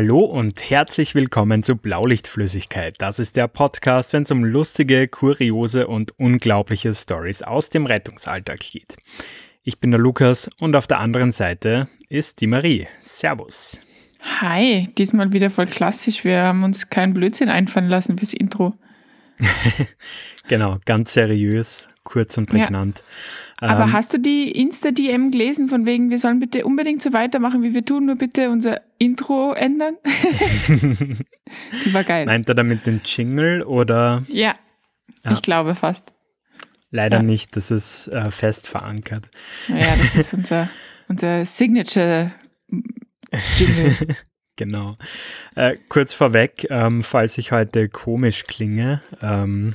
Hallo und herzlich willkommen zu Blaulichtflüssigkeit. Das ist der Podcast, wenn es um lustige, kuriose und unglaubliche Stories aus dem Rettungsalltag geht. Ich bin der Lukas und auf der anderen Seite ist die Marie. Servus. Hi, diesmal wieder voll klassisch. Wir haben uns keinen Blödsinn einfallen lassen fürs Intro. genau, ganz seriös, kurz und prägnant. Ja. Aber ähm, hast du die Insta-DM gelesen, von wegen, wir sollen bitte unbedingt so weitermachen, wie wir tun, nur bitte unser Intro ändern? die war geil. Meint er damit den Jingle oder? Ja, ja. ich glaube fast. Leider ja. nicht, das ist äh, fest verankert. Ja, das ist unser, unser Signature Jingle. genau. Äh, kurz vorweg, ähm, falls ich heute komisch klinge, ähm,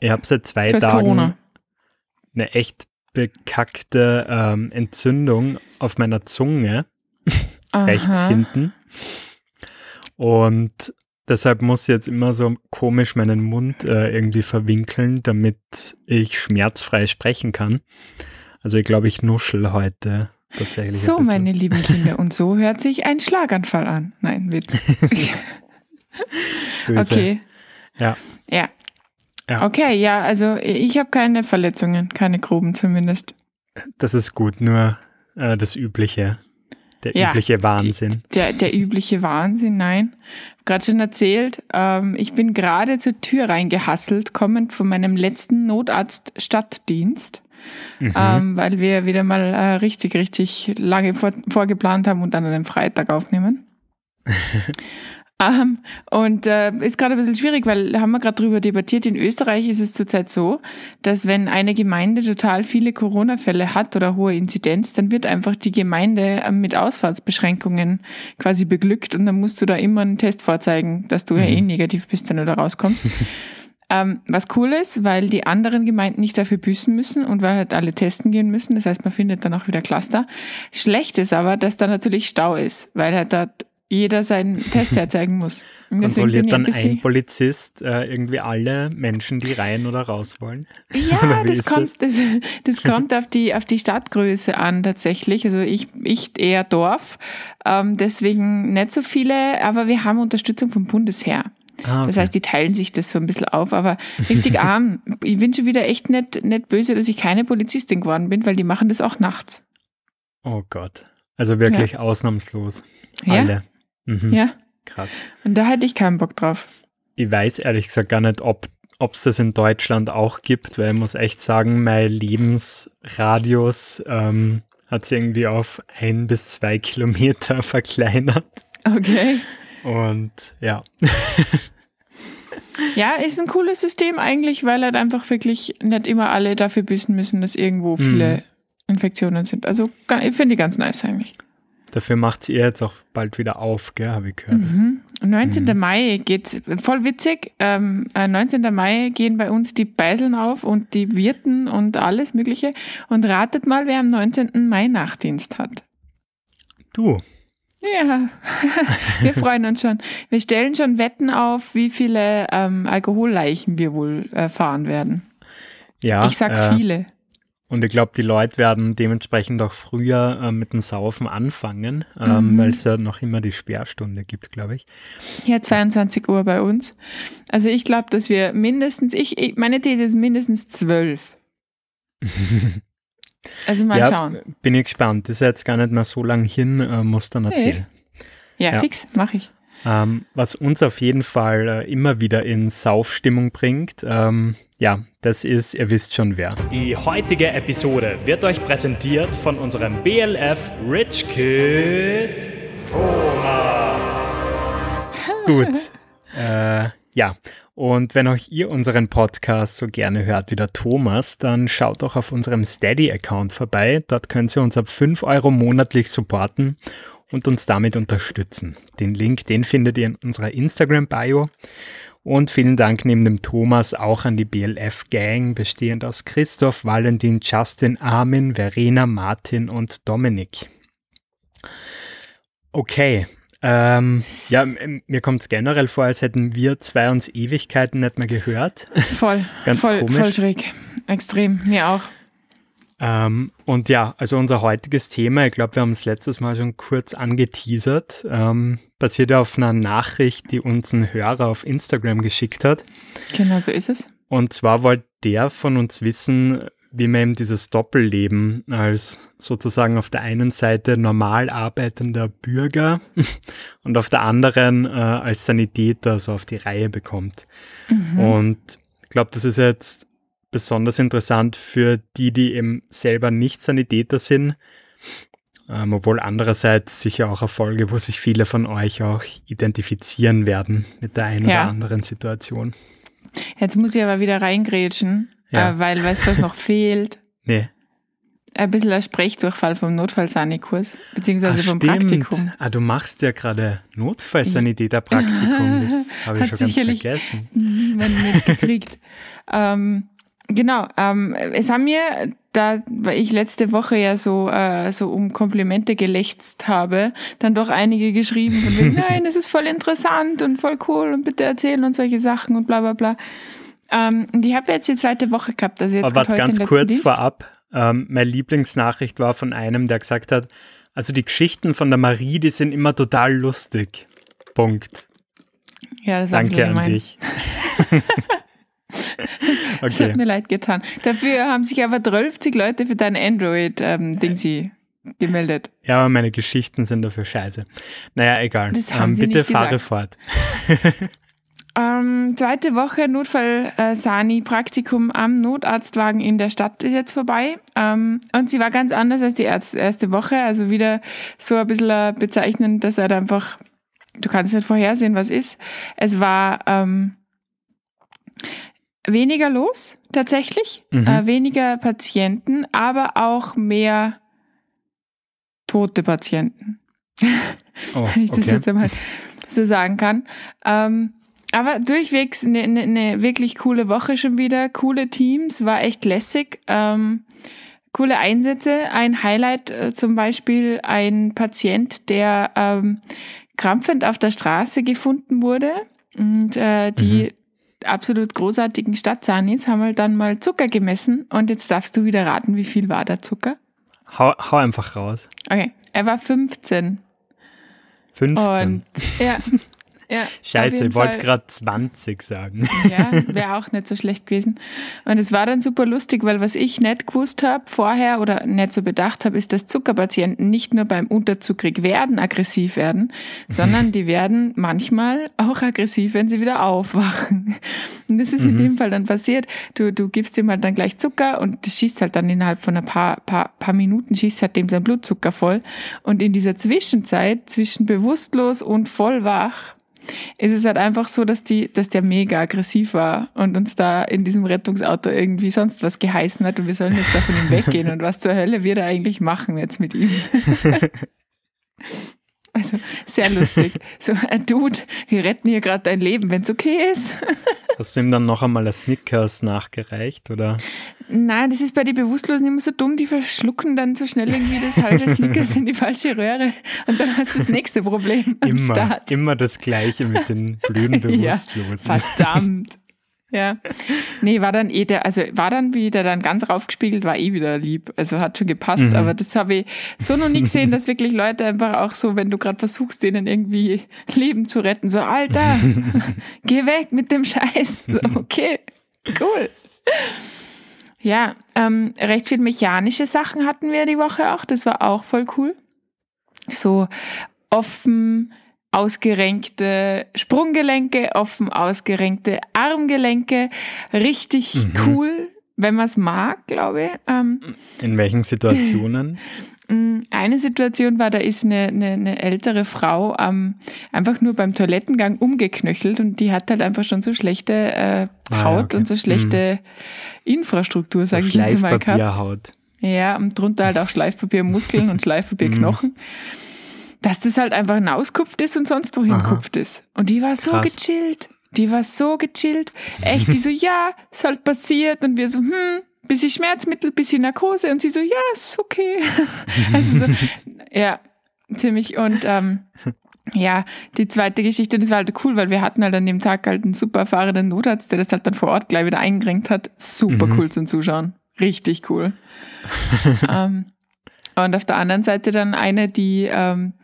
ich habe seit zwei Tagen Corona. eine echt bekackte ähm, Entzündung auf meiner Zunge, rechts hinten. Und deshalb muss ich jetzt immer so komisch meinen Mund äh, irgendwie verwinkeln, damit ich schmerzfrei sprechen kann. Also ich glaube, ich nuschel heute tatsächlich. So, meine lieben Kinder, und so hört sich ein Schlaganfall an. Nein, Witz. okay. Ja. Ja. Ja. Okay, ja, also ich habe keine Verletzungen, keine groben zumindest. Das ist gut, nur äh, das Übliche. Der ja, übliche Wahnsinn. Die, der, der übliche Wahnsinn, nein. Gerade schon erzählt, ähm, ich bin gerade zur Tür reingehasselt, kommend von meinem letzten Notarzt-Stadtdienst mhm. ähm, weil wir wieder mal äh, richtig, richtig lange vor, vorgeplant haben und dann an einem Freitag aufnehmen. Ähm, und äh, ist gerade ein bisschen schwierig, weil haben wir gerade drüber debattiert. In Österreich ist es zurzeit so, dass wenn eine Gemeinde total viele Corona-Fälle hat oder hohe Inzidenz, dann wird einfach die Gemeinde äh, mit Ausfahrtsbeschränkungen quasi beglückt und dann musst du da immer einen Test vorzeigen, dass du mhm. ja eh negativ bist, wenn du da rauskommst. Ähm, was cool ist, weil die anderen Gemeinden nicht dafür büßen müssen und weil halt alle testen gehen müssen. Das heißt, man findet dann auch wieder Cluster. Schlecht ist aber, dass da natürlich Stau ist, weil halt dort jeder seinen Test herzeigen muss. Kontrolliert dann ein, ein Polizist äh, irgendwie alle Menschen, die rein oder raus wollen? Ja, das kommt, das? Das, das, kommt auf die, auf die Stadtgröße an tatsächlich. Also ich, ich eher Dorf, ähm, deswegen nicht so viele, aber wir haben Unterstützung vom Bundesheer. Ah, okay. Das heißt, die teilen sich das so ein bisschen auf, aber richtig arm. Ich bin schon wieder echt nicht, nicht böse, dass ich keine Polizistin geworden bin, weil die machen das auch nachts. Oh Gott. Also wirklich ja. ausnahmslos. Alle. Ja. Mhm. ja. Krass. Und da hätte ich keinen Bock drauf. Ich weiß ehrlich gesagt gar nicht, ob es das in Deutschland auch gibt, weil ich muss echt sagen, mein Lebensradius ähm, hat sich irgendwie auf ein bis zwei Kilometer verkleinert. Okay. Und ja. ja, ist ein cooles System eigentlich, weil halt einfach wirklich nicht immer alle dafür büßen müssen, dass irgendwo viele mhm. Infektionen sind. Also ich finde die ganz nice eigentlich. Dafür macht sie jetzt auch bald wieder auf, gell, habe ich gehört. Mhm. 19. Mhm. Mai geht, voll witzig, ähm, 19. Äh, Mai gehen bei uns die Beiseln auf und die Wirten und alles Mögliche. Und ratet mal, wer am 19. Mai Nachtdienst hat. Du. Ja, wir freuen uns schon. Wir stellen schon Wetten auf, wie viele ähm, Alkoholleichen wir wohl äh, fahren werden. Ja. Ich sag äh, viele. Und ich glaube, die Leute werden dementsprechend auch früher äh, mit dem Saufen anfangen, ähm, mhm. weil es ja noch immer die Sperrstunde gibt, glaube ich. Ja, 22 Uhr bei uns. Also ich glaube, dass wir mindestens, ich, ich meine These ist mindestens zwölf. Also mal ja, schauen. Bin ich gespannt. Das ist jetzt gar nicht mehr so lang hin, äh, muss dann erzählen. Ja, ja. fix, mache ich. Ähm, was uns auf jeden Fall äh, immer wieder in Saufstimmung bringt, ähm, ja, das ist, ihr wisst schon wer. Die heutige Episode wird euch präsentiert von unserem BLF Rich Kid Thomas. Gut. Äh, ja, und wenn auch ihr unseren Podcast so gerne hört wie der Thomas, dann schaut doch auf unserem Steady-Account vorbei. Dort könnt ihr uns ab 5 Euro monatlich supporten und uns damit unterstützen. Den Link, den findet ihr in unserer Instagram-Bio. Und vielen Dank neben dem Thomas auch an die BLF-Gang, bestehend aus Christoph, Valentin, Justin, Armin, Verena, Martin und Dominik. Okay, ähm, ja, mir kommt es generell vor, als hätten wir zwei uns Ewigkeiten nicht mehr gehört. Voll, Ganz voll, komisch. voll schräg. Extrem, mir auch. Ähm, und ja, also unser heutiges Thema, ich glaube, wir haben es letztes Mal schon kurz angeteasert, ähm, basiert auf einer Nachricht, die uns ein Hörer auf Instagram geschickt hat. Genau, so ist es. Und zwar wollte der von uns wissen, wie man eben dieses Doppelleben als sozusagen auf der einen Seite normal arbeitender Bürger und auf der anderen äh, als Sanitäter so auf die Reihe bekommt. Mhm. Und ich glaube, das ist jetzt besonders interessant für die, die eben selber nicht Sanitäter sind, ähm, obwohl andererseits sicher auch Erfolge, wo sich viele von euch auch identifizieren werden mit der einen ja. oder anderen Situation. Jetzt muss ich aber wieder reingrätschen, ja. äh, weil weißt du, was noch fehlt? Nee. Ein bisschen ein Sprechdurchfall vom Notfallsanikurs, beziehungsweise ah, vom stimmt. Praktikum. Ah, du machst ja gerade Notfallsanitäter-Praktikum, das habe ich schon ganz vergessen. Niemand mitgekriegt. ähm, Genau, ähm, es haben mir, da weil ich letzte Woche ja so, äh, so um Komplimente gelächzt habe, dann doch einige geschrieben von wegen, nein, es ist voll interessant und voll cool und bitte erzählen und solche Sachen und bla bla bla. Ähm, und ich habe jetzt die zweite Woche gehabt. Also jetzt Aber warte, ganz kurz Dienst. vorab, ähm, meine Lieblingsnachricht war von einem, der gesagt hat, also die Geschichten von der Marie, die sind immer total lustig. Punkt. Ja, das war Danke an dich. Das okay. hat mir leid getan. Dafür haben sich aber 12 Leute für dein Android-Dingsi ähm, gemeldet. Ja, aber meine Geschichten sind dafür scheiße. Naja, egal. Ähm, bitte fahre gesagt. fort. ähm, zweite Woche Notfall-Sani-Praktikum am Notarztwagen in der Stadt ist jetzt vorbei. Ähm, und sie war ganz anders als die erste Woche. Also wieder so ein bisschen bezeichnend, dass er einfach, du kannst nicht vorhersehen, was ist. Es war ähm, weniger los, tatsächlich. Mhm. Äh, weniger Patienten, aber auch mehr tote Patienten. Oh, Wenn ich das okay. jetzt einmal so sagen kann. Ähm, aber durchwegs eine, eine, eine, wirklich coole Woche schon wieder, coole Teams, war echt lässig. Ähm, coole Einsätze. Ein Highlight äh, zum Beispiel ein Patient, der ähm, krampfend auf der Straße gefunden wurde. Und äh, die mhm absolut großartigen Stadt Sanis haben wir dann mal Zucker gemessen und jetzt darfst du wieder raten, wie viel war der Zucker? Hau, hau einfach raus. Okay, er war 15. 15? Und, ja, Ja, Scheiße, ich wollte gerade 20 sagen. Ja, wäre auch nicht so schlecht gewesen. Und es war dann super lustig, weil was ich nicht gewusst habe vorher oder nicht so bedacht habe, ist, dass Zuckerpatienten nicht nur beim Unterzuckrig werden aggressiv werden, sondern die werden manchmal auch aggressiv, wenn sie wieder aufwachen. Und das ist mhm. in dem Fall dann passiert. Du, du gibst ihm halt dann gleich Zucker und das schießt halt dann innerhalb von ein paar, paar, paar Minuten, schießt halt dem sein Blutzucker voll. Und in dieser Zwischenzeit, zwischen bewusstlos und vollwach, ist es halt einfach so, dass die, dass der mega aggressiv war und uns da in diesem Rettungsauto irgendwie sonst was geheißen hat und wir sollen jetzt da von ihm weggehen und was zur Hölle wird er eigentlich machen jetzt mit ihm? Also sehr lustig. So, ein Dude, wir retten hier gerade dein Leben, wenn es okay ist. Hast du ihm dann noch einmal ein Snickers nachgereicht, oder? Nein, das ist bei den Bewusstlosen immer so dumm, die verschlucken dann so schnell irgendwie das halbe Snickers in die falsche Röhre und dann hast du das nächste Problem am immer, Start. Immer das Gleiche mit den blöden Bewusstlosen. Ja, verdammt. Ja. Nee, war dann eh der, also war dann wieder dann ganz raufgespiegelt, war eh wieder lieb. Also hat schon gepasst, mhm. aber das habe ich so noch nie gesehen, dass wirklich Leute einfach auch so, wenn du gerade versuchst, denen irgendwie Leben zu retten, so, Alter, geh weg mit dem Scheiß. Okay, cool. Ja, ähm, recht viel mechanische Sachen hatten wir die Woche auch. Das war auch voll cool. So offen ausgerenkte Sprunggelenke, offen ausgerenkte Armgelenke. Richtig mhm. cool, wenn man es mag, glaube ich. Ähm, In welchen Situationen? Mm, eine Situation war, da ist eine, eine, eine ältere Frau ähm, einfach nur beim Toilettengang umgeknöchelt und die hat halt einfach schon so schlechte äh, ah, Haut ah, okay. und so schlechte mhm. Infrastruktur, sage so ich jetzt mal gehabt. Haut. Ja, und drunter halt auch Schleifpapiermuskeln und Schleifpapierknochen. Mhm dass das halt einfach hinauskupft ist und sonst wohin Aha. kupft ist. Und die war so Krass. gechillt. Die war so gechillt. Echt, die so, ja, ist halt passiert. Und wir so, hm, bisschen Schmerzmittel, bisschen Narkose. Und sie so, ja, ist okay. also so, ja, ziemlich. Und ähm, ja, die zweite Geschichte, das war halt cool, weil wir hatten halt an dem Tag halt einen super erfahrenen Notarzt, der das halt dann vor Ort gleich wieder eingerenkt hat. Super mhm. cool zum Zuschauen. richtig cool. ähm, und auf der anderen Seite dann eine, die, ähm,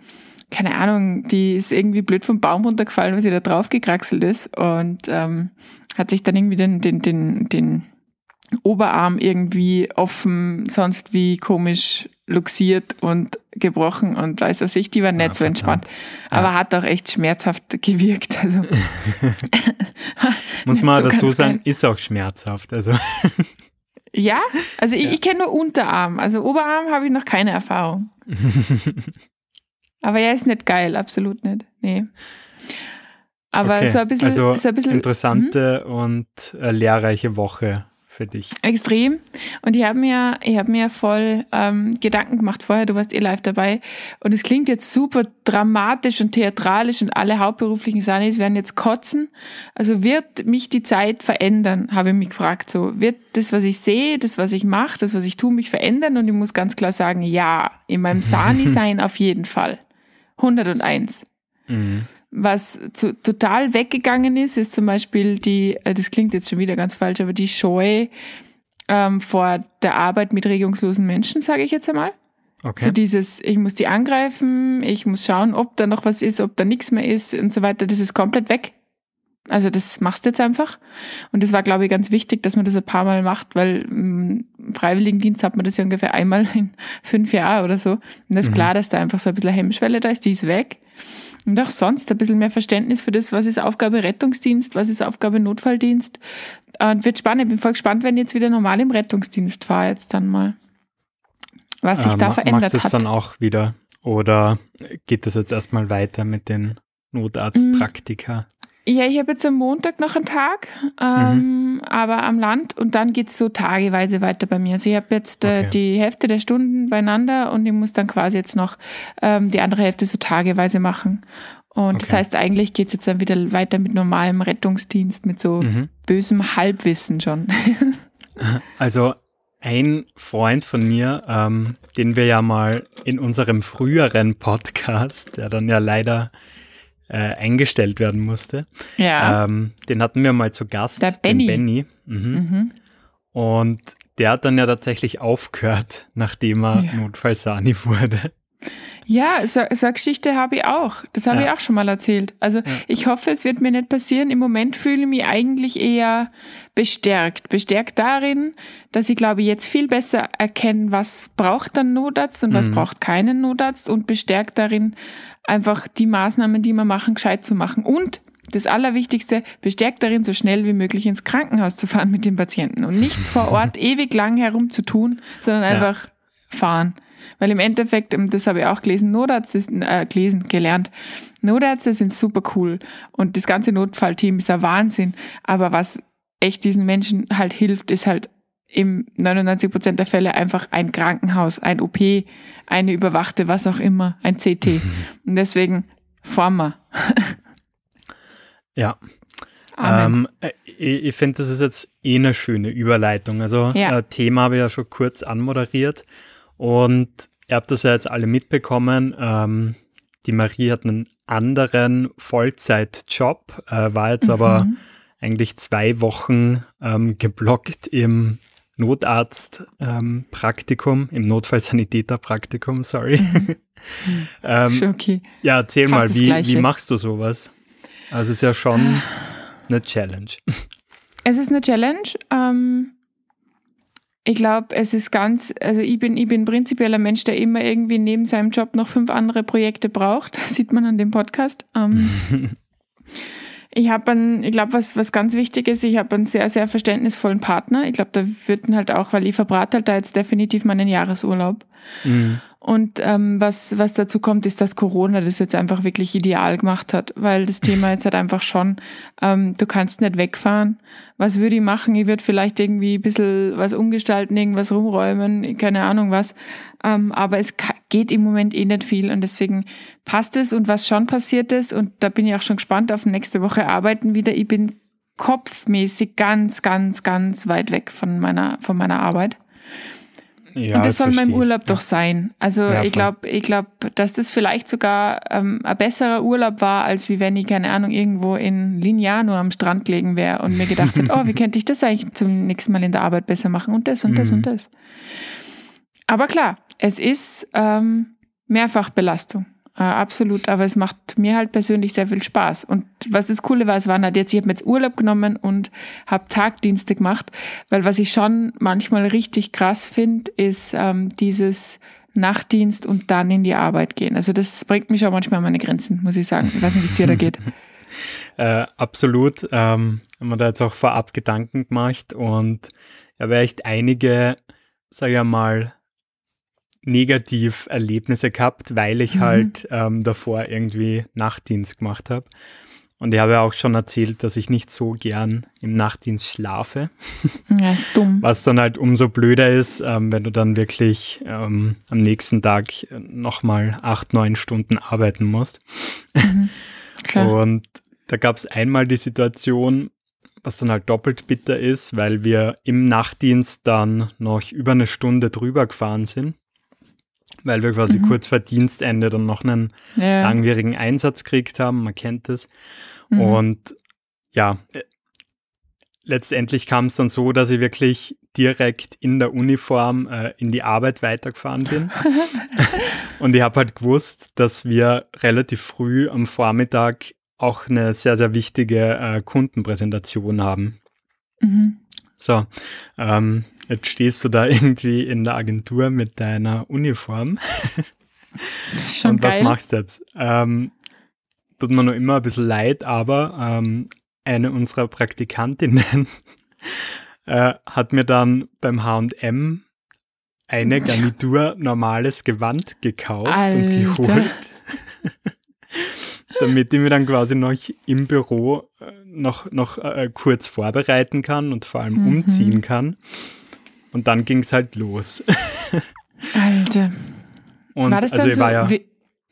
keine Ahnung, die ist irgendwie blöd vom Baum runtergefallen, weil sie da drauf gekraxelt ist und ähm, hat sich dann irgendwie den, den, den, den Oberarm irgendwie offen, sonst wie komisch luxiert und gebrochen und weiß was ich, die war nicht ah, so entspannt. Aber ja. hat auch echt schmerzhaft gewirkt. Also Muss man so dazu sagen, ist auch schmerzhaft. Also ja, also ja. ich, ich kenne nur Unterarm. Also Oberarm habe ich noch keine Erfahrung. Aber er ist nicht geil, absolut nicht. Nee. Aber okay. so ein bisschen, also so ein bisschen interessante mh. und äh, lehrreiche Woche für dich? Extrem. Und ich habe mir, ich habe mir voll ähm, Gedanken gemacht vorher, du warst eh live dabei. Und es klingt jetzt super dramatisch und theatralisch und alle hauptberuflichen Sanis werden jetzt kotzen. Also wird mich die Zeit verändern, habe ich mich gefragt. So, wird das, was ich sehe, das, was ich mache, das, was ich tue, mich verändern? Und ich muss ganz klar sagen, ja, in meinem Sani-Sein auf jeden Fall. 101. Mhm. Was zu, total weggegangen ist, ist zum Beispiel die, äh, das klingt jetzt schon wieder ganz falsch, aber die Scheu ähm, vor der Arbeit mit regungslosen Menschen, sage ich jetzt einmal. Okay. So dieses, ich muss die angreifen, ich muss schauen, ob da noch was ist, ob da nichts mehr ist und so weiter, das ist komplett weg. Also das machst du jetzt einfach. Und das war, glaube ich, ganz wichtig, dass man das ein paar Mal macht, weil im Freiwilligendienst hat man das ja ungefähr einmal in fünf Jahren oder so. Und das ist mhm. klar, dass da einfach so ein bisschen Hemmschwelle da ist, die ist weg. Und auch sonst ein bisschen mehr Verständnis für das, was ist Aufgabe Rettungsdienst, was ist Aufgabe Notfalldienst. Und wird spannend. Ich bin voll gespannt, wenn ich jetzt wieder normal im Rettungsdienst fahre, jetzt dann mal. Was sich äh, da verändert machst hat. jetzt dann auch wieder? Oder geht das jetzt erstmal weiter mit den Notarztpraktika? Ja, ich habe jetzt am Montag noch einen Tag, ähm, mhm. aber am Land und dann geht's so tageweise weiter bei mir. Also ich habe jetzt äh, okay. die Hälfte der Stunden beieinander und ich muss dann quasi jetzt noch ähm, die andere Hälfte so tageweise machen. Und okay. das heißt, eigentlich geht's jetzt dann wieder weiter mit normalem Rettungsdienst, mit so mhm. bösem Halbwissen schon. also ein Freund von mir, ähm, den wir ja mal in unserem früheren Podcast, der dann ja leider äh, eingestellt werden musste. Ja. Ähm, den hatten wir mal zu Gast, der Benny. Den Benny. Mhm. Mhm. Und der hat dann ja tatsächlich aufgehört, nachdem er ja. Notfallsani wurde. Ja, so, so eine Geschichte habe ich auch. Das habe ja. ich auch schon mal erzählt. Also ja. ich hoffe, es wird mir nicht passieren. Im Moment fühle ich mich eigentlich eher bestärkt. Bestärkt darin, dass ich glaube, jetzt viel besser erkennen, was braucht ein Notarzt und was mhm. braucht keinen Notarzt und bestärkt darin, einfach die Maßnahmen, die wir machen, gescheit zu machen. Und das Allerwichtigste, bestärkt darin, so schnell wie möglich ins Krankenhaus zu fahren mit dem Patienten und nicht vor Ort ewig lang herumzutun, sondern einfach ja. fahren. Weil im Endeffekt, ähm, das habe ich auch gelesen, Notärzte äh, gelesen, gelernt. Notärzte sind super cool und das ganze Notfallteam ist ein Wahnsinn. Aber was echt diesen Menschen halt hilft, ist halt im 99 Prozent der Fälle einfach ein Krankenhaus, ein OP, eine überwachte, was auch immer, ein CT. Und deswegen Former. ja. Ähm, äh, ich, ich finde, das ist jetzt eh eine schöne Überleitung. Also ja. äh, Thema habe ich ja schon kurz anmoderiert und ihr habt das ja jetzt alle mitbekommen. Ähm, die Marie hat einen anderen Vollzeitjob, äh, war jetzt mhm. aber eigentlich zwei Wochen ähm, geblockt im Notarzt-Praktikum, ähm, im Notfallsanitäter-Praktikum, sorry. Mhm. ähm, okay. Ja, erzähl Fast mal, wie, wie machst du sowas? Also es ist ja schon eine Challenge. Es ist eine Challenge. Ähm, ich glaube, es ist ganz, also ich bin, ich bin prinzipiell ein Mensch, der immer irgendwie neben seinem Job noch fünf andere Projekte braucht. Das sieht man an dem Podcast. Ähm, ich habe einen, ich glaube, was, was ganz wichtig ist, ich habe einen sehr, sehr verständnisvollen Partner. Ich glaube, da würden halt auch, weil ich verbrate halt da jetzt definitiv meinen Jahresurlaub. Mhm. Und ähm, was, was dazu kommt, ist, dass Corona das jetzt einfach wirklich ideal gemacht hat, weil das Thema jetzt halt einfach schon, ähm, du kannst nicht wegfahren. Was würde ich machen? Ich würde vielleicht irgendwie ein bisschen was umgestalten, irgendwas rumräumen, keine Ahnung was. Ähm, aber es geht im Moment eh nicht viel und deswegen passt es. Und was schon passiert ist, und da bin ich auch schon gespannt auf nächste Woche arbeiten wieder, ich bin kopfmäßig ganz, ganz, ganz weit weg von meiner, von meiner Arbeit. Ja, und das, das soll mein Urlaub ja. doch sein. Also ja, ich glaube, ich glaube, dass das vielleicht sogar ähm, ein besserer Urlaub war, als wie wenn ich, keine Ahnung, irgendwo in Lignano am Strand gelegen wäre und mir gedacht hätte, oh, wie könnte ich das eigentlich zum nächsten Mal in der Arbeit besser machen und das und das mhm. und das. Aber klar, es ist ähm, Mehrfachbelastung. Äh, absolut, aber es macht mir halt persönlich sehr viel Spaß. Und was das Coole war, es waren halt jetzt, ich habe mir jetzt Urlaub genommen und habe Tagdienste gemacht, weil was ich schon manchmal richtig krass finde, ist ähm, dieses Nachtdienst und dann in die Arbeit gehen. Also das bringt mich auch manchmal an meine Grenzen, muss ich sagen. Ich weiß nicht, wie es dir da geht. äh, absolut. Ähm, haben wir da jetzt auch vorab Gedanken gemacht und ich habe echt einige, sage ich mal, Negativerlebnisse gehabt, weil ich mhm. halt ähm, davor irgendwie Nachtdienst gemacht habe. Und ich habe ja auch schon erzählt, dass ich nicht so gern im Nachtdienst schlafe. Ja, ist dumm. Was dann halt umso blöder ist, ähm, wenn du dann wirklich ähm, am nächsten Tag nochmal acht, neun Stunden arbeiten musst. Mhm, Und da gab es einmal die Situation, was dann halt doppelt bitter ist, weil wir im Nachtdienst dann noch über eine Stunde drüber gefahren sind weil wir quasi mhm. kurz vor Dienstende dann noch einen ja. langwierigen Einsatz gekriegt haben. Man kennt das. Mhm. Und ja, äh, letztendlich kam es dann so, dass ich wirklich direkt in der Uniform äh, in die Arbeit weitergefahren bin. und ich habe halt gewusst, dass wir relativ früh am Vormittag auch eine sehr, sehr wichtige äh, Kundenpräsentation haben. Mhm. So, ähm, Jetzt stehst du da irgendwie in der Agentur mit deiner Uniform. Schon Und was geil. machst du jetzt? Ähm, tut mir nur immer ein bisschen leid, aber ähm, eine unserer Praktikantinnen äh, hat mir dann beim HM eine Garnitur normales Gewand gekauft Alter. und geholt. damit ich mir dann quasi noch im Büro äh, noch, noch äh, kurz vorbereiten kann und vor allem mhm. umziehen kann. Und dann ging es halt los. Alter. Und war das dann also so, ja,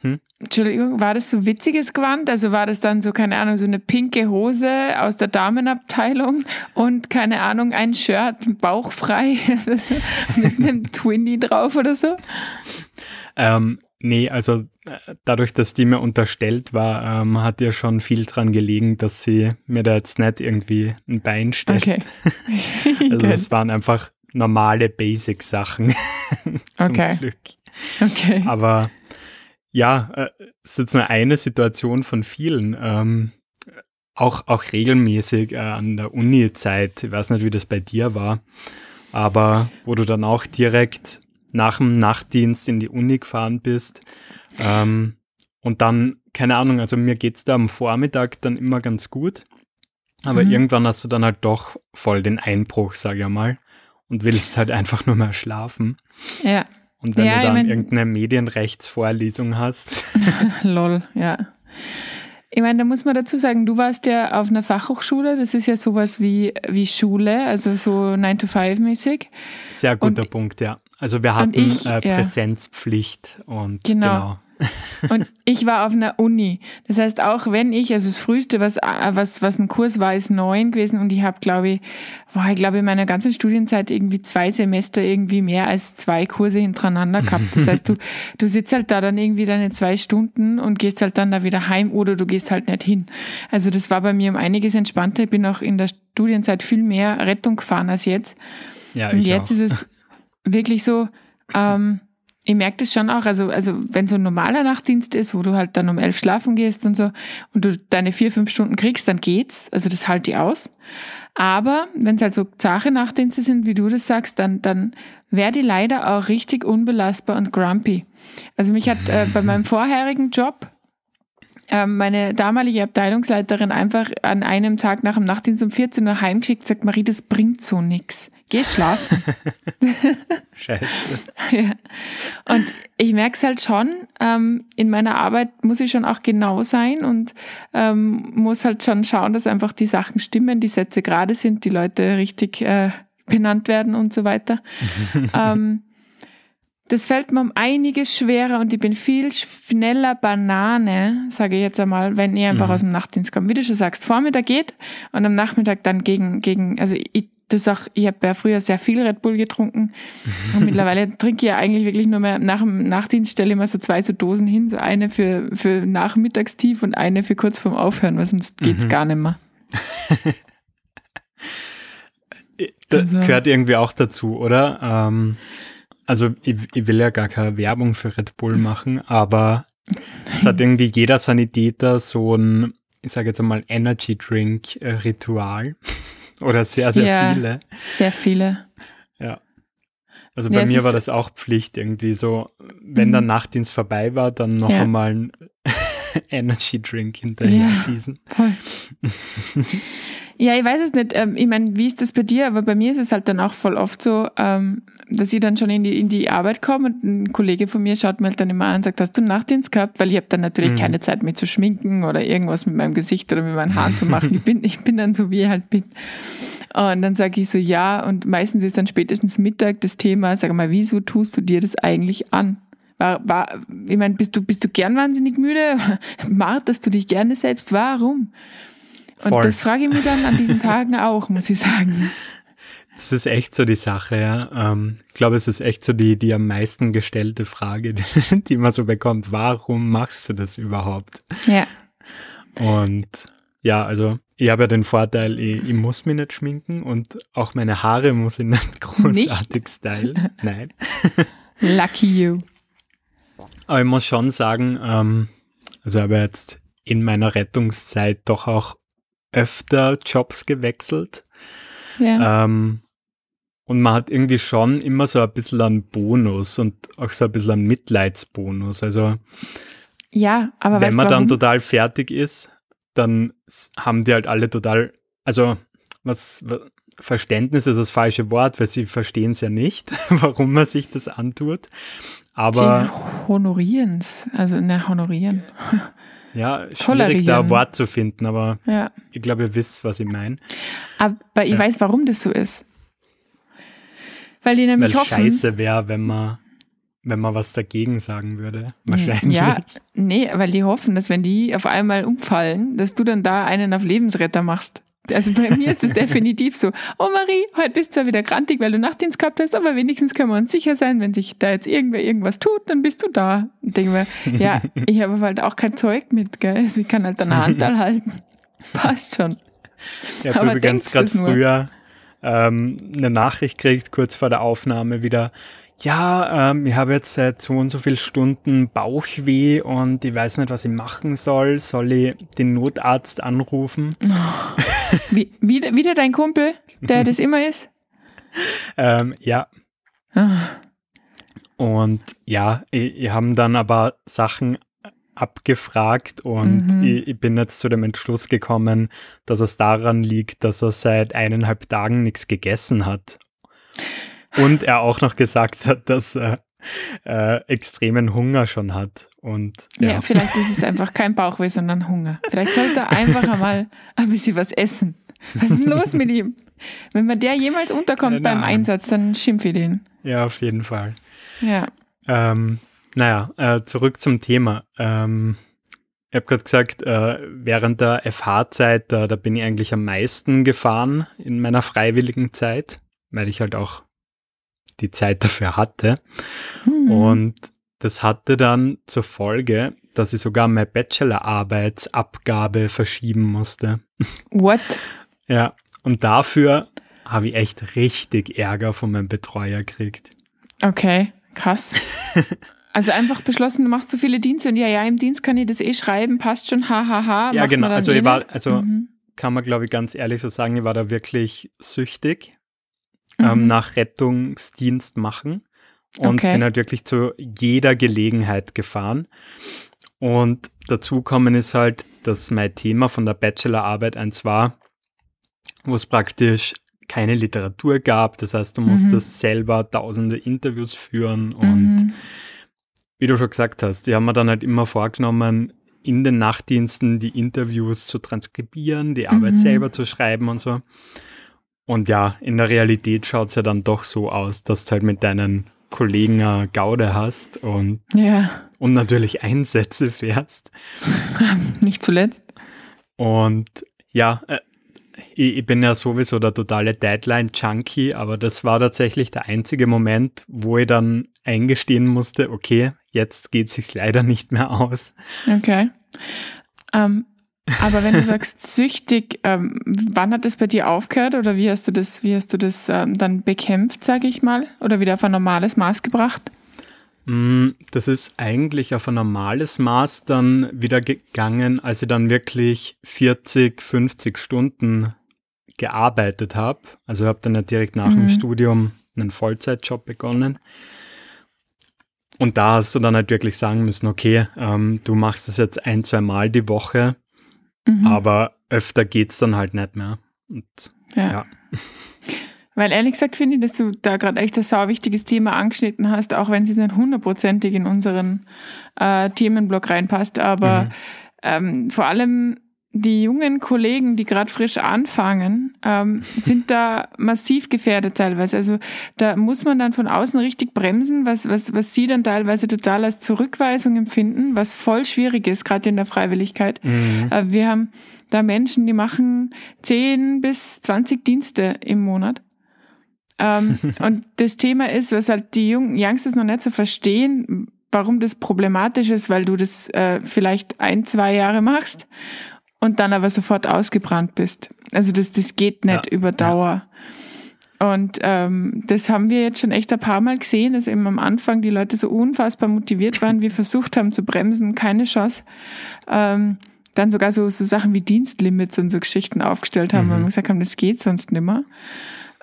hm? Entschuldigung, war das so witziges Gewand? Also war das dann so, keine Ahnung, so eine pinke Hose aus der Damenabteilung und keine Ahnung, ein Shirt bauchfrei mit einem Twinny drauf oder so? Ähm, nee, also dadurch, dass die mir unterstellt war, ähm, hat ihr schon viel dran gelegen, dass sie mir da jetzt nicht irgendwie ein Bein stellt. Okay. also es waren einfach normale Basic-Sachen. zum okay. Glück. Okay. Aber ja, äh, es ist jetzt nur eine Situation von vielen. Ähm, auch, auch regelmäßig äh, an der Uni-Zeit, ich weiß nicht, wie das bei dir war, aber wo du dann auch direkt nach dem Nachtdienst in die Uni gefahren bist ähm, und dann, keine Ahnung, also mir geht es da am Vormittag dann immer ganz gut, aber mhm. irgendwann hast du dann halt doch voll den Einbruch, sage ich mal und willst halt einfach nur mal schlafen. Ja. Und wenn ja, du dann ich mein, irgendeine Medienrechtsvorlesung hast. Lol, ja. Ich meine, da muss man dazu sagen, du warst ja auf einer Fachhochschule, das ist ja sowas wie, wie Schule, also so 9 to 5 mäßig. Sehr guter und, Punkt, ja. Also wir hatten ich, äh, Präsenzpflicht und genau. genau. Und ich war auf einer Uni. Das heißt, auch wenn ich, also das früheste, was, was, was ein Kurs war, ist neun gewesen und ich habe, glaube ich, war ich glaube in meiner ganzen Studienzeit irgendwie zwei Semester irgendwie mehr als zwei Kurse hintereinander gehabt. Das heißt, du, du sitzt halt da dann irgendwie deine zwei Stunden und gehst halt dann da wieder heim oder du gehst halt nicht hin. Also das war bei mir um einiges entspannter. Ich bin auch in der Studienzeit viel mehr Rettung gefahren als jetzt. Ja, ich und jetzt auch. ist es wirklich so, ähm, ich merke das schon auch, also, also wenn so ein normaler Nachtdienst ist, wo du halt dann um elf schlafen gehst und so und du deine vier, fünf Stunden kriegst, dann geht's. Also das halte ich aus. Aber wenn es halt so zache Nachtdienste sind, wie du das sagst, dann, dann werde ich leider auch richtig unbelastbar und grumpy. Also mich hat äh, bei meinem vorherigen Job äh, meine damalige Abteilungsleiterin einfach an einem Tag nach dem Nachtdienst um 14 Uhr heimgeschickt, sagt, Marie, das bringt so nix. Geh schlafen. Scheiße. ja. Und ich merke es halt schon, ähm, in meiner Arbeit muss ich schon auch genau sein und ähm, muss halt schon schauen, dass einfach die Sachen stimmen, die Sätze gerade sind, die Leute richtig äh, benannt werden und so weiter. ähm, das fällt mir um einiges schwerer und ich bin viel schneller Banane, sage ich jetzt einmal, wenn ich einfach mhm. aus dem Nachtdienst komme. Wie du schon sagst, Vormittag geht und am Nachmittag dann gegen, gegen, also ich das auch, ich habe ja früher sehr viel Red Bull getrunken und mittlerweile trinke ich ja eigentlich wirklich nur mehr nach dem Nachtdienst stelle ich mir so zwei so Dosen hin, so eine für, für Nachmittagstief und eine für kurz vorm Aufhören, weil sonst geht's mhm. gar nicht mehr. das also. gehört irgendwie auch dazu, oder? Ähm, also ich, ich, will ja gar keine Werbung für Red Bull machen, aber es hat irgendwie jeder Sanitäter so ein, ich sage jetzt einmal, Energy Drink Ritual. Oder sehr, sehr ja, viele. Sehr viele. Ja. Also bei ja, mir war das auch Pflicht irgendwie so, wenn mhm. der Nachtdienst vorbei war, dann noch ja. einmal ein Energy Drink hinterher ja, Voll. Ja, ich weiß es nicht. Ähm, ich meine, wie ist das bei dir? Aber bei mir ist es halt dann auch voll oft so, ähm, dass ich dann schon in die, in die Arbeit komme und ein Kollege von mir schaut mir halt dann immer an und sagt, hast du einen Nachtdienst gehabt? Weil ich habe dann natürlich mhm. keine Zeit mehr zu schminken oder irgendwas mit meinem Gesicht oder mit meinen Haaren zu machen. Ich bin, ich bin dann so, wie ich halt bin. Und dann sage ich so, ja. Und meistens ist dann spätestens Mittag das Thema, sag mal, wieso tust du dir das eigentlich an? War, war, ich meine, bist du, bist du gern wahnsinnig müde? Marterst du dich gerne selbst? Warum? Und Voll. das frage ich mich dann an diesen Tagen auch, muss ich sagen. Das ist echt so die Sache, ja. Ähm, ich glaube, es ist echt so die, die am meisten gestellte Frage, die, man so bekommt. Warum machst du das überhaupt? Ja. Und ja, also ich habe ja den Vorteil, ich, ich, muss mich nicht schminken und auch meine Haare muss ich nicht großartig nicht? stylen. Nein. Lucky you. Aber ich muss schon sagen, ähm, also ich habe jetzt in meiner Rettungszeit doch auch öfter Jobs gewechselt. Ja. Ähm, und man hat irgendwie schon immer so ein bisschen einen Bonus und auch so ein bisschen einen Mitleidsbonus. Also ja, aber wenn man warum? dann total fertig ist, dann haben die halt alle total, also was, was Verständnis ist das falsche Wort, weil sie verstehen es ja nicht, warum man sich das antut. Aber sie honorieren es, also ne, honorieren. Ja, schwierig da ein Wort zu finden, aber ja. ich glaube, ihr wisst, was ich meine. Aber ich ja. weiß, warum das so ist. Weil die nämlich Weil hoffen. scheiße wäre, wenn man, wenn man was dagegen sagen würde. Wahrscheinlich. Ja, nee, weil die hoffen, dass wenn die auf einmal umfallen, dass du dann da einen auf Lebensretter machst. Also bei mir ist es definitiv so. Oh Marie, heute bist du zwar wieder krantig, weil du Nachtdienst gehabt hast, aber wenigstens können wir uns sicher sein, wenn sich da jetzt irgendwer irgendwas tut, dann bist du da. Und denke mir, ja, ich habe halt auch kein Zeug mit, gell? Also ich kann halt eine Handel halten. Passt schon. Ich habe übrigens gerade früher ähm, eine Nachricht gekriegt, kurz vor der Aufnahme wieder, ja, ähm, ich habe jetzt seit so und so vielen Stunden Bauchweh und ich weiß nicht, was ich machen soll. Soll ich den Notarzt anrufen? Oh. Wie, wieder, wieder dein Kumpel, der das immer ist? Ähm, ja. Oh. Und ja, ich, ich haben dann aber Sachen abgefragt und mhm. ich, ich, bin jetzt zu dem Entschluss gekommen, dass es daran liegt, dass er seit eineinhalb Tagen nichts gegessen hat. Und er auch noch gesagt hat, dass er äh, extremen Hunger schon hat. Und, ja. ja. vielleicht ist es einfach kein Bauchweh, sondern Hunger. Vielleicht sollte er einfach einmal ein bisschen was essen. Was ist denn los mit ihm? Wenn man der jemals unterkommt Keine beim Ahnung. Einsatz, dann schimpfe ich den. Ja, auf jeden Fall. Ja. Ähm, naja, äh, zurück zum Thema. Ähm, ich habe gerade gesagt, äh, während der FH-Zeit, da, da bin ich eigentlich am meisten gefahren in meiner freiwilligen Zeit, weil ich halt auch die Zeit dafür hatte. Mhm. Und das hatte dann zur Folge, dass ich sogar meine Bachelorarbeitsabgabe verschieben musste. What? ja, und dafür habe ich echt richtig Ärger von meinem Betreuer gekriegt. Okay, krass. Also einfach beschlossen, du machst so viele Dienste und ja, ja, im Dienst kann ich das eh schreiben, passt schon, hahaha. Ha, ha, ja, genau. Also, eh ich war, also mhm. kann man, glaube ich, ganz ehrlich so sagen, ich war da wirklich süchtig ähm, mhm. nach Rettungsdienst machen und okay. bin halt wirklich zu jeder Gelegenheit gefahren. Und dazu kommen ist halt, dass mein Thema von der Bachelorarbeit eins war, wo es praktisch keine Literatur gab. Das heißt, du musstest mhm. selber tausende Interviews führen und mhm. wie du schon gesagt hast, die haben mir dann halt immer vorgenommen, in den Nachtdiensten die Interviews zu transkribieren, die Arbeit mhm. selber zu schreiben und so. Und ja, in der Realität schaut es ja dann doch so aus, dass du halt mit deinen Kollegen eine Gaude hast und, ja. und natürlich Einsätze fährst. Nicht zuletzt. Und ja, äh, ich, ich, bin ja sowieso der totale Deadline-Junkie, aber das war tatsächlich der einzige Moment, wo ich dann eingestehen musste, okay, jetzt geht es sich leider nicht mehr aus. Okay. Ähm, aber wenn du sagst süchtig, ähm, wann hat das bei dir aufgehört oder wie hast du das, wie hast du das ähm, dann bekämpft, sage ich mal, oder wieder auf ein normales Maß gebracht? Mm, das ist eigentlich auf ein normales Maß dann wieder gegangen, als ich dann wirklich 40, 50 Stunden gearbeitet habe. Also ich habe dann ja direkt nach mhm. dem Studium einen Vollzeitjob begonnen. Und da hast du dann halt wirklich sagen müssen, okay, ähm, du machst das jetzt ein, zwei Mal die Woche, mhm. aber öfter geht es dann halt nicht mehr. Und, ja. ja. Weil ehrlich gesagt finde ich, dass du da gerade echt ein sau wichtiges Thema angeschnitten hast, auch wenn es nicht hundertprozentig in unseren äh, Themenblock reinpasst. Aber mhm. ähm, vor allem die jungen Kollegen, die gerade frisch anfangen, ähm, sind da massiv gefährdet teilweise. Also da muss man dann von außen richtig bremsen, was, was, was sie dann teilweise total als Zurückweisung empfinden, was voll schwierig ist, gerade in der Freiwilligkeit. Mhm. Äh, wir haben da Menschen, die machen 10 bis 20 Dienste im Monat. Ähm, und das Thema ist, was halt die jungen Youngsters noch nicht so verstehen, warum das problematisch ist, weil du das äh, vielleicht ein, zwei Jahre machst und dann aber sofort ausgebrannt bist. Also das, das geht nicht ja, über Dauer. Ja. Und ähm, das haben wir jetzt schon echt ein paar Mal gesehen, dass eben am Anfang die Leute so unfassbar motiviert waren, wir versucht haben zu bremsen, keine Chance. Ähm, dann sogar so, so Sachen wie Dienstlimits und so Geschichten aufgestellt haben, mhm. weil wir gesagt haben, das geht sonst nimmer.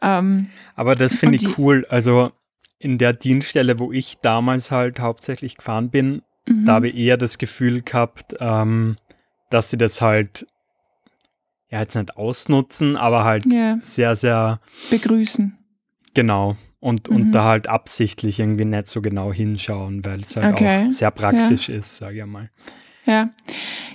Ähm, Aber das finde ich cool. Also in der Dienststelle, wo ich damals halt hauptsächlich gefahren bin, mhm. da habe ich eher das Gefühl gehabt, ähm, dass sie das halt ja jetzt nicht ausnutzen, aber halt yeah. sehr, sehr begrüßen. Genau. Und, mhm. und da halt absichtlich irgendwie nicht so genau hinschauen, weil es halt okay. auch sehr praktisch ja. ist, sage ich mal. Ja.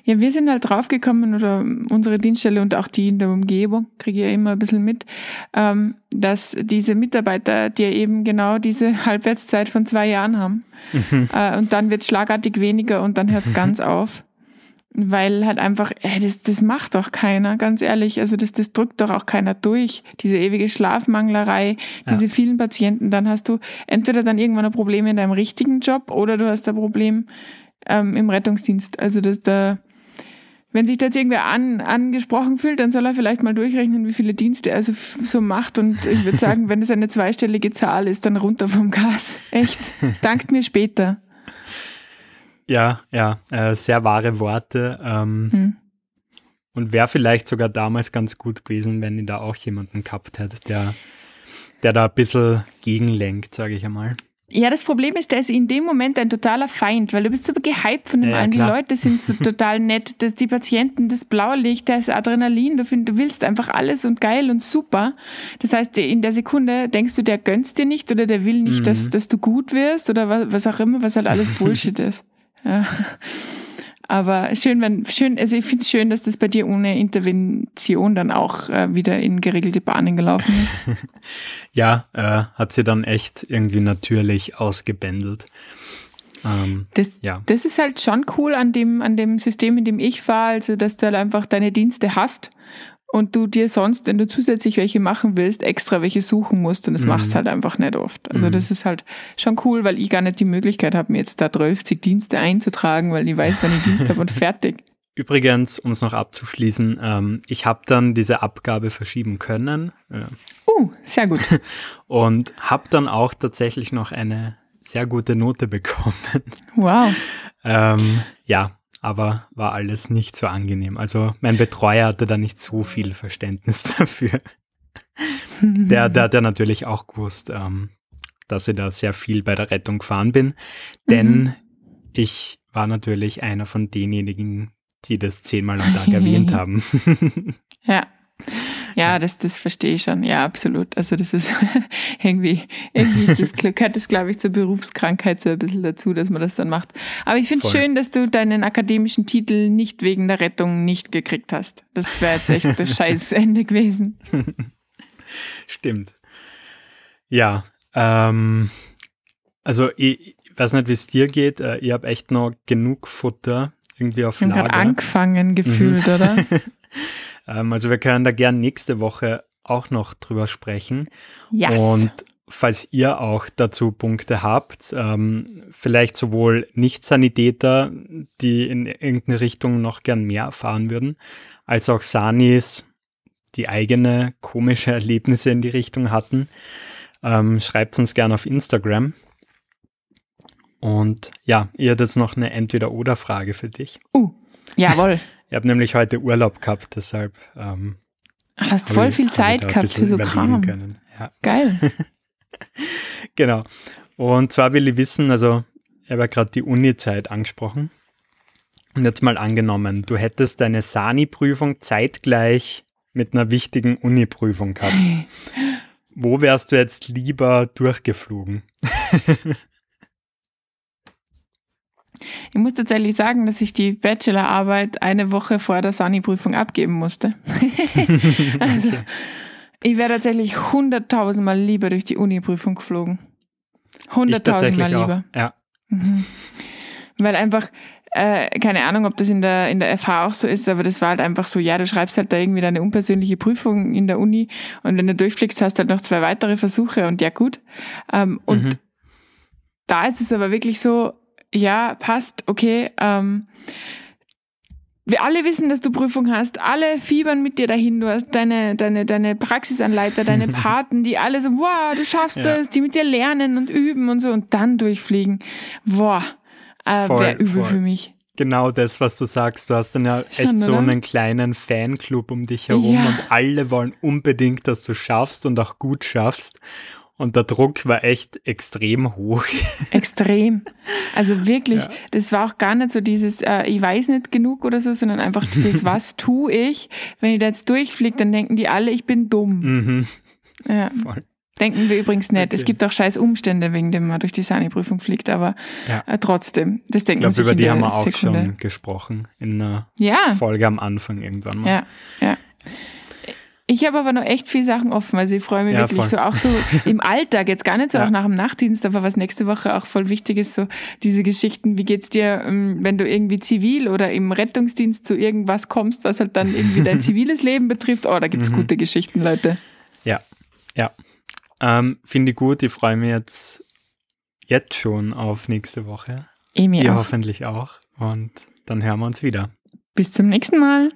Ja, wir sind halt draufgekommen oder unsere Dienststelle und auch die in der Umgebung, kriege ich ja immer ein bisschen mit, ähm, dass diese Mitarbeiter, die eben genau diese Halbwertszeit von zwei Jahren haben. Mhm. Äh, und dann wird es schlagartig weniger und dann hört es ganz auf. Weil halt einfach, ey, das, das macht doch keiner, ganz ehrlich. Also das, das drückt doch auch keiner durch. Diese ewige Schlafmanglerei, diese ja. vielen Patienten, dann hast du entweder dann irgendwann ein Problem in deinem richtigen Job oder du hast ein Problem ähm, im Rettungsdienst. Also dass da, wenn sich da jetzt irgendwer an, angesprochen fühlt, dann soll er vielleicht mal durchrechnen, wie viele Dienste er so, so macht. Und ich würde sagen, wenn es eine zweistellige Zahl ist, dann runter vom Gas. Echt. Dankt mir später. Ja, ja, äh, sehr wahre Worte. Ähm, hm. Und wäre vielleicht sogar damals ganz gut gewesen, wenn ich da auch jemanden gehabt hätte, der, der da ein bisschen gegenlenkt, sage ich einmal. Ja, das Problem ist, der ist in dem Moment ein totaler Feind, weil du bist so gehypt von dem ja, an. Die Leute sind so total nett, das, die Patienten, das Blaulicht, das Adrenalin, du, find, du willst einfach alles und geil und super. Das heißt, in der Sekunde denkst du, der gönnst dir nicht oder der will nicht, mhm. dass, dass du gut wirst oder was, was auch immer, was halt alles Bullshit ist. Ja. Aber schön, wenn, schön, also ich finde es schön, dass das bei dir ohne Intervention dann auch äh, wieder in geregelte Bahnen gelaufen ist. ja, äh, hat sie dann echt irgendwie natürlich ausgebändelt. Ähm, das, ja. das ist halt schon cool an dem, an dem System, in dem ich fahre, also dass du halt einfach deine Dienste hast und du dir sonst, wenn du zusätzlich welche machen willst, extra welche suchen musst und das mhm. machst halt einfach nicht oft. Also mhm. das ist halt schon cool, weil ich gar nicht die Möglichkeit habe, mir jetzt da 30 Dienste einzutragen, weil ich weiß, wann ich Dienst habe und fertig. Übrigens, um es noch abzuschließen, ähm, ich habe dann diese Abgabe verschieben können. Äh, uh, sehr gut. und habe dann auch tatsächlich noch eine sehr gute Note bekommen. Wow. ähm, ja, aber war alles nicht so angenehm. Also mein Betreuer hatte da nicht so viel Verständnis dafür. der, der hat ja natürlich auch gewusst, ähm, dass ich da sehr viel bei der Rettung gefahren bin, denn mhm. ich war natürlich einer von denjenigen, die das zehnmal am Tag erwähnt haben. ja. Ja, das, das verstehe ich schon. Ja, absolut. Also das ist irgendwie, irgendwie das gehört das, glaube ich, zur Berufskrankheit so ein bisschen dazu, dass man das dann macht. Aber ich finde es schön, dass du deinen akademischen Titel nicht wegen der Rettung nicht gekriegt hast. Das wäre jetzt echt das Scheißende gewesen. Stimmt. Ja, ähm, also ich, ich weiß nicht, wie es dir geht. Äh, ich habe echt noch genug Futter irgendwie auf Lager. Ich habe angefangen gefühlt, mhm. oder? Ähm, also wir können da gern nächste Woche auch noch drüber sprechen. Yes. Und falls ihr auch dazu Punkte habt, ähm, vielleicht sowohl Nicht-Sanitäter, die in irgendeine Richtung noch gern mehr erfahren würden, als auch Sanis, die eigene komische Erlebnisse in die Richtung hatten, ähm, schreibt uns gerne auf Instagram. Und ja, ihr habt jetzt noch eine Entweder-Oder-Frage für dich. Uh, jawohl. ich habe nämlich heute Urlaub gehabt, deshalb ähm, Hast voll viel Zeit gehabt für so Kram. Können. Ja. Geil. genau. Und zwar will ich wissen, also ich habe ja gerade die Uni-Zeit angesprochen. Und jetzt mal angenommen, du hättest deine Sani-Prüfung zeitgleich mit einer wichtigen Uni-Prüfung gehabt. Wo wärst du jetzt lieber durchgeflogen? Ich muss tatsächlich sagen, dass ich die Bachelorarbeit eine Woche vor der Sani-Prüfung abgeben musste. also, okay. ich wäre tatsächlich hunderttausendmal lieber durch die Uni-Prüfung geflogen. Hunderttausendmal lieber. Auch. Ja. Mhm. Weil einfach, äh, keine Ahnung, ob das in der, in der FH auch so ist, aber das war halt einfach so, ja, du schreibst halt da irgendwie deine unpersönliche Prüfung in der Uni und wenn du durchfliegst, hast du halt noch zwei weitere Versuche und ja, gut. Ähm, und mhm. da ist es aber wirklich so, ja, passt, okay, ähm, wir alle wissen, dass du Prüfung hast. Alle fiebern mit dir dahin. Du hast deine, deine, deine Praxisanleiter, deine Paten, die alle so, wow, du schaffst ja. das, die mit dir lernen und üben und so und dann durchfliegen. Boah, äh, wäre übel voll. für mich. Genau das, was du sagst. Du hast dann ja Schon, echt so oder? einen kleinen Fanclub um dich herum ja. und alle wollen unbedingt, dass du schaffst und auch gut schaffst. Und der Druck war echt extrem hoch. Extrem. Also wirklich, ja. das war auch gar nicht so dieses, äh, ich weiß nicht genug oder so, sondern einfach dieses, was tue ich? Wenn ich da jetzt durchfliege, dann denken die alle, ich bin dumm. Mhm. Ja. Voll. Denken wir übrigens nicht. Okay. Es gibt auch scheiß Umstände, wegen dem man durch die Sani-Prüfung fliegt, aber ja. äh, trotzdem, das denken ich glaube, über die haben wir auch Sekunde. schon gesprochen in einer ja. Folge am Anfang irgendwann mal. Ja, ja. Ich habe aber noch echt viele Sachen offen. Also ich freue mich ja, wirklich voll. so, auch so im Alltag, jetzt gar nicht so ja. auch nach dem Nachtdienst, aber was nächste Woche auch voll wichtig ist, so diese Geschichten, wie geht's dir, ähm, wenn du irgendwie zivil oder im Rettungsdienst zu irgendwas kommst, was halt dann irgendwie dein ziviles Leben betrifft. Oh, da gibt's mhm. gute Geschichten, Leute. Ja, ja. Ähm, Finde ich gut, ich freue mich jetzt, jetzt schon auf nächste Woche. Ich mir Ihr auch. hoffentlich auch. Und dann hören wir uns wieder. Bis zum nächsten Mal.